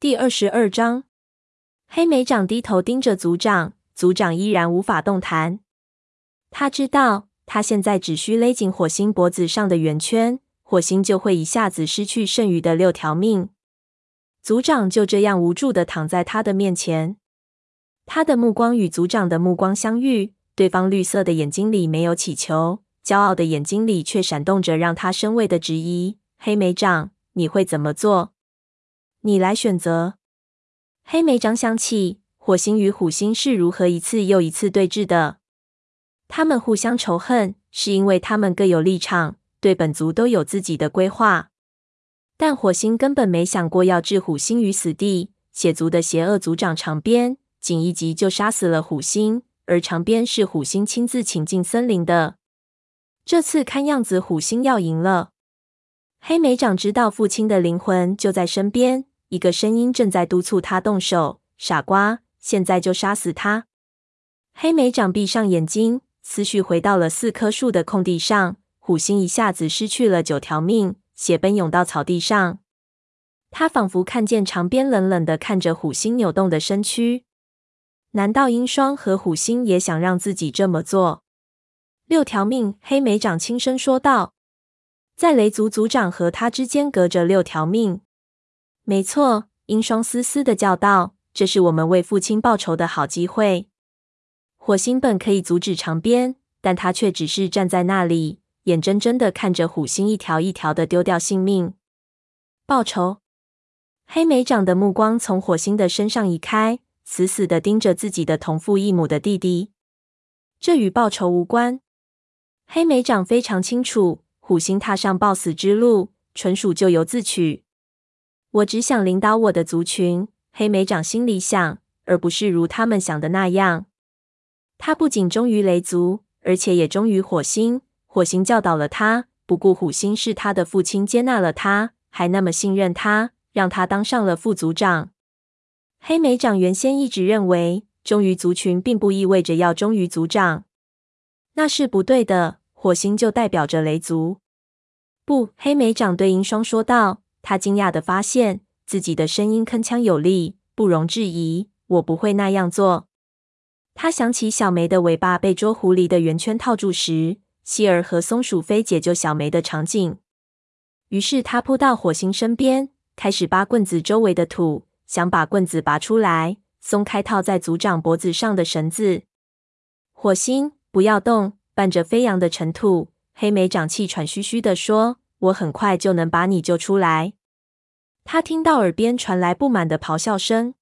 第二十二章，黑莓长低头盯着组长，组长依然无法动弹。他知道，他现在只需勒紧火星脖子上的圆圈，火星就会一下子失去剩余的六条命。组长就这样无助的躺在他的面前，他的目光与组长的目光相遇，对方绿色的眼睛里没有乞求，骄傲的眼睛里却闪动着让他生畏的质疑。黑莓长，你会怎么做？你来选择。黑莓长想起火星与虎星是如何一次又一次对峙的，他们互相仇恨，是因为他们各有立场，对本族都有自己的规划。但火星根本没想过要置虎星于死地。血族的邪恶族长长鞭仅一击就杀死了虎星，而长鞭是虎星亲自请进森林的。这次看样子虎星要赢了。黑莓长知道父亲的灵魂就在身边。一个声音正在督促他动手，傻瓜，现在就杀死他！黑莓长闭上眼睛，思绪回到了四棵树的空地上。虎星一下子失去了九条命，血奔涌到草地上。他仿佛看见长鞭冷冷的看着虎星扭动的身躯。难道鹰双和虎星也想让自己这么做？六条命，黑莓长轻声说道。在雷族族长和他之间隔着六条命。没错，鹰双嘶嘶的叫道：“这是我们为父亲报仇的好机会。”火星本可以阻止长鞭，但他却只是站在那里，眼睁睁的看着虎星一条一条的丢掉性命。报仇！黑莓长的目光从火星的身上移开，死死的盯着自己的同父异母的弟弟。这与报仇无关。黑莓长非常清楚，虎星踏上报死之路，纯属咎由自取。我只想领导我的族群，黑莓长心里想，而不是如他们想的那样。他不仅忠于雷族，而且也忠于火星。火星教导了他，不顾虎星是他的父亲，接纳了他，还那么信任他，让他当上了副族长。黑莓长原先一直认为，忠于族群并不意味着要忠于族长，那是不对的。火星就代表着雷族。不，黑莓长对鹰双说道。他惊讶地发现自己的声音铿锵有力，不容置疑。我不会那样做。他想起小梅的尾巴被捉狐狸的圆圈套住时，希尔和松鼠飞解救小梅的场景。于是他扑到火星身边，开始扒棍子周围的土，想把棍子拔出来，松开套在族长脖子上的绳子。火星，不要动！伴着飞扬的尘土，黑莓长气喘吁吁地说。我很快就能把你救出来。他听到耳边传来不满的咆哮声。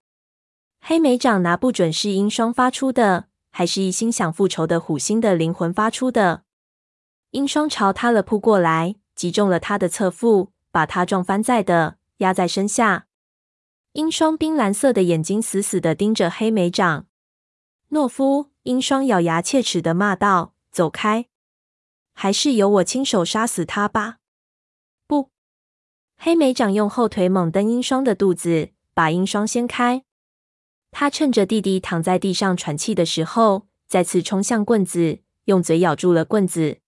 黑莓长拿不准是鹰双发出的，还是一心想复仇的虎星的灵魂发出的。鹰双朝他了扑过来，击中了他的侧腹，把他撞翻在的，压在身下。鹰双冰蓝色的眼睛死死地盯着黑莓长。懦夫！鹰双咬牙切齿地骂道：“走开！还是由我亲手杀死他吧。”黑莓长用后腿猛蹬鹰双的肚子，把鹰双掀开。他趁着弟弟躺在地上喘气的时候，再次冲向棍子，用嘴咬住了棍子。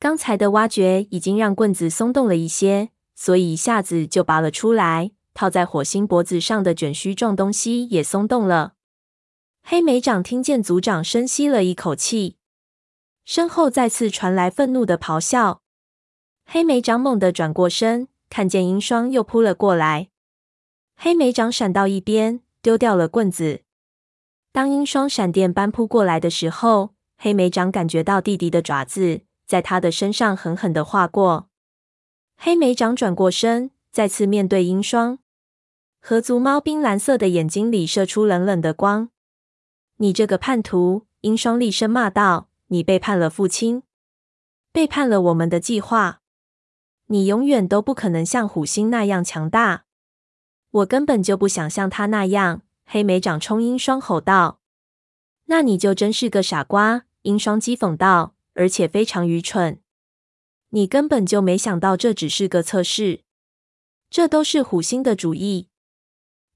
刚才的挖掘已经让棍子松动了一些，所以一下子就拔了出来。套在火星脖子上的卷须状东西也松动了。黑莓长听见族长深吸了一口气，身后再次传来愤怒的咆哮。黑莓长猛地转过身。看见鹰双又扑了过来，黑莓长闪到一边，丢掉了棍子。当鹰双闪电般扑过来的时候，黑莓长感觉到弟弟的爪子在他的身上狠狠地划过。黑莓长转过身，再次面对鹰双，河族猫冰蓝色的眼睛里射出冷冷的光。“你这个叛徒！”鹰双厉声骂道，“你背叛了父亲，背叛了我们的计划。”你永远都不可能像虎星那样强大，我根本就不想像他那样。黑莓长冲鹰双吼道：“那你就真是个傻瓜！”鹰双讥讽道，“而且非常愚蠢。你根本就没想到这只是个测试，这都是虎星的主意。”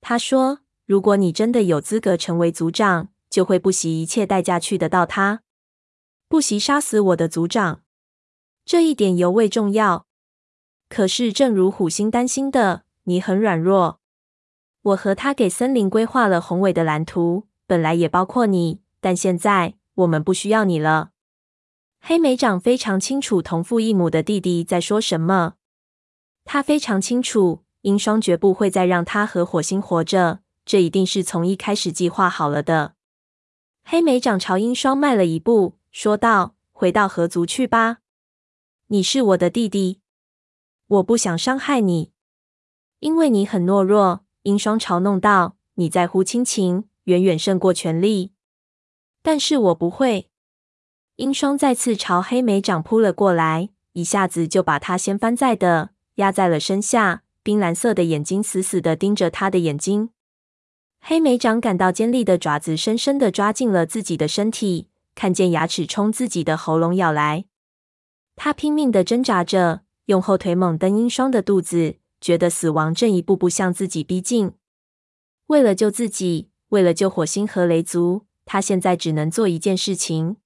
他说：“如果你真的有资格成为族长，就会不惜一切代价去得到他，不惜杀死我的族长。这一点尤为重要。”可是，正如虎星担心的，你很软弱。我和他给森林规划了宏伟的蓝图，本来也包括你，但现在我们不需要你了。”黑莓长非常清楚同父异母的弟弟在说什么，他非常清楚鹰双绝不会再让他和火星活着，这一定是从一开始计划好了的。黑莓长朝鹰双迈了一步，说道：“回到河族去吧，你是我的弟弟，我不想伤害你，因为你很懦弱。”鹰双嘲弄道：“你在乎亲情，远远胜过权力，但是我不会。”鹰双再次朝黑莓长扑了过来，一下子就把他掀翻在地，压在了身下，冰蓝色的眼睛死死地盯着他的眼睛。黑莓长感到尖利的爪子深深地抓进了自己的身体，看见牙齿冲自己的喉咙咬来。他拼命地挣扎着，用后腿猛蹬鹰双的肚子，觉得死亡正一步步向自己逼近。为了救自己，为了救火星和雷族，他现在只能做一件事情。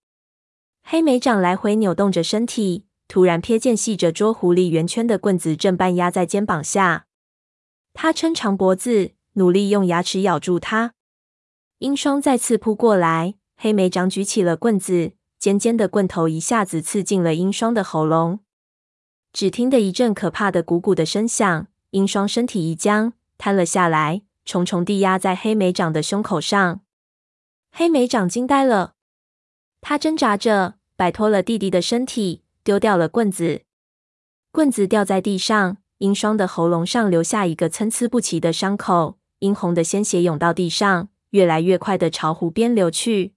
黑莓掌来回扭动着身体，突然瞥见系着捉狐狸圆圈的棍子正半压在肩膀下。他撑长脖子。努力用牙齿咬住它。鹰双再次扑过来，黑莓掌举起了棍子，尖尖的棍头一下子刺进了鹰双的喉咙。只听得一阵可怕的鼓鼓的声响，鹰双身体一僵，瘫了下来，重重地压在黑莓长的胸口上。黑莓长惊呆了，他挣扎着摆脱了弟弟的身体，丢掉了棍子，棍子掉在地上，鹰双的喉咙上留下一个参差不齐的伤口。殷红的鲜血涌到地上，越来越快的朝湖边流去。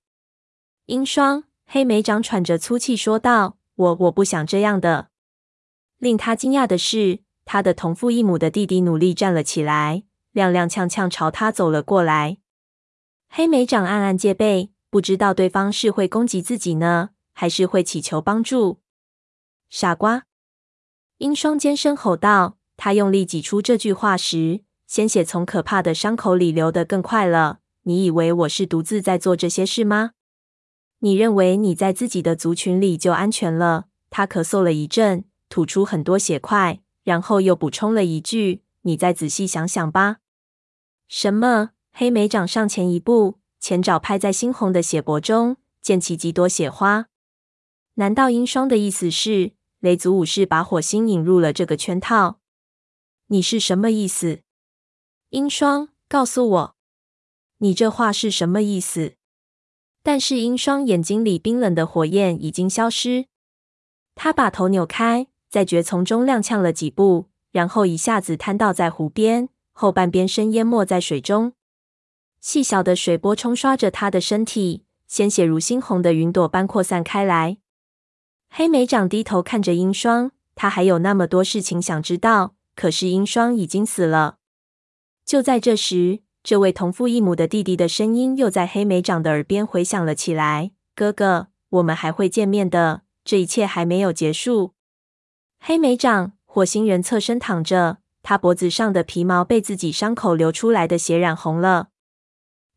鹰双，黑莓长喘着粗气说道：“我我不想这样的。”令他惊讶的是，他的同父异母的弟弟努力站了起来，踉踉跄跄朝他走了过来。黑莓长暗暗戒备，不知道对方是会攻击自己呢，还是会祈求帮助。傻瓜！鹰双尖声吼道。他用力挤出这句话时，鲜血从可怕的伤口里流得更快了。你以为我是独自在做这些事吗？你认为你在自己的族群里就安全了？他咳嗽了一阵，吐出很多血块，然后又补充了一句：“你再仔细想想吧。”什么？黑莓掌上前一步，前爪拍在猩红的血泊中，溅起几朵血花。难道鹰双的意思是，雷族武士把火星引入了这个圈套？你是什么意思？鹰双，告诉我，你这话是什么意思？但是鹰双眼睛里冰冷的火焰已经消失。他把头扭开，在蕨丛中踉跄了几步，然后一下子瘫倒在湖边，后半边身淹没在水中。细小的水波冲刷着他的身体，鲜血如猩红的云朵般扩散开来。黑莓长低头看着鹰双，他还有那么多事情想知道，可是鹰双已经死了。就在这时，这位同父异母的弟弟的声音又在黑莓长的耳边回响了起来：“哥哥，我们还会见面的，这一切还没有结束。”黑莓长，火星人侧身躺着，他脖子上的皮毛被自己伤口流出来的血染红了。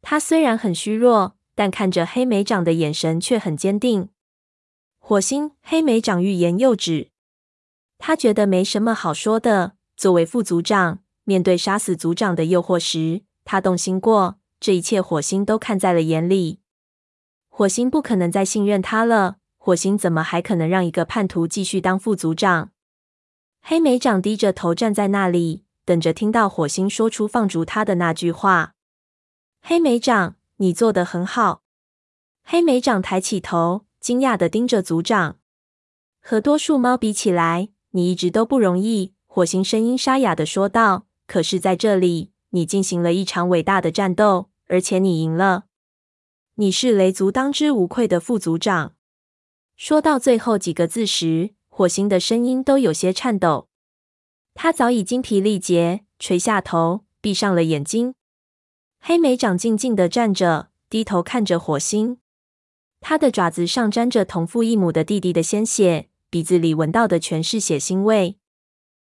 他虽然很虚弱，但看着黑莓长的眼神却很坚定。火星，黑莓长欲言又止，他觉得没什么好说的。作为副族长。面对杀死族长的诱惑时，他动心过。这一切火星都看在了眼里。火星不可能再信任他了。火星怎么还可能让一个叛徒继续当副族长？黑莓长低着头站在那里，等着听到火星说出放逐他的那句话。黑莓长，你做得很好。黑莓长抬起头，惊讶地盯着族长。和多数猫比起来，你一直都不容易。火星声音沙哑地说道。可是，在这里，你进行了一场伟大的战斗，而且你赢了。你是雷族当之无愧的副族长。说到最后几个字时，火星的声音都有些颤抖。他早已精疲力竭，垂下头，闭上了眼睛。黑莓长静静的站着，低头看着火星。他的爪子上沾着同父异母的弟弟的鲜血，鼻子里闻到的全是血腥味。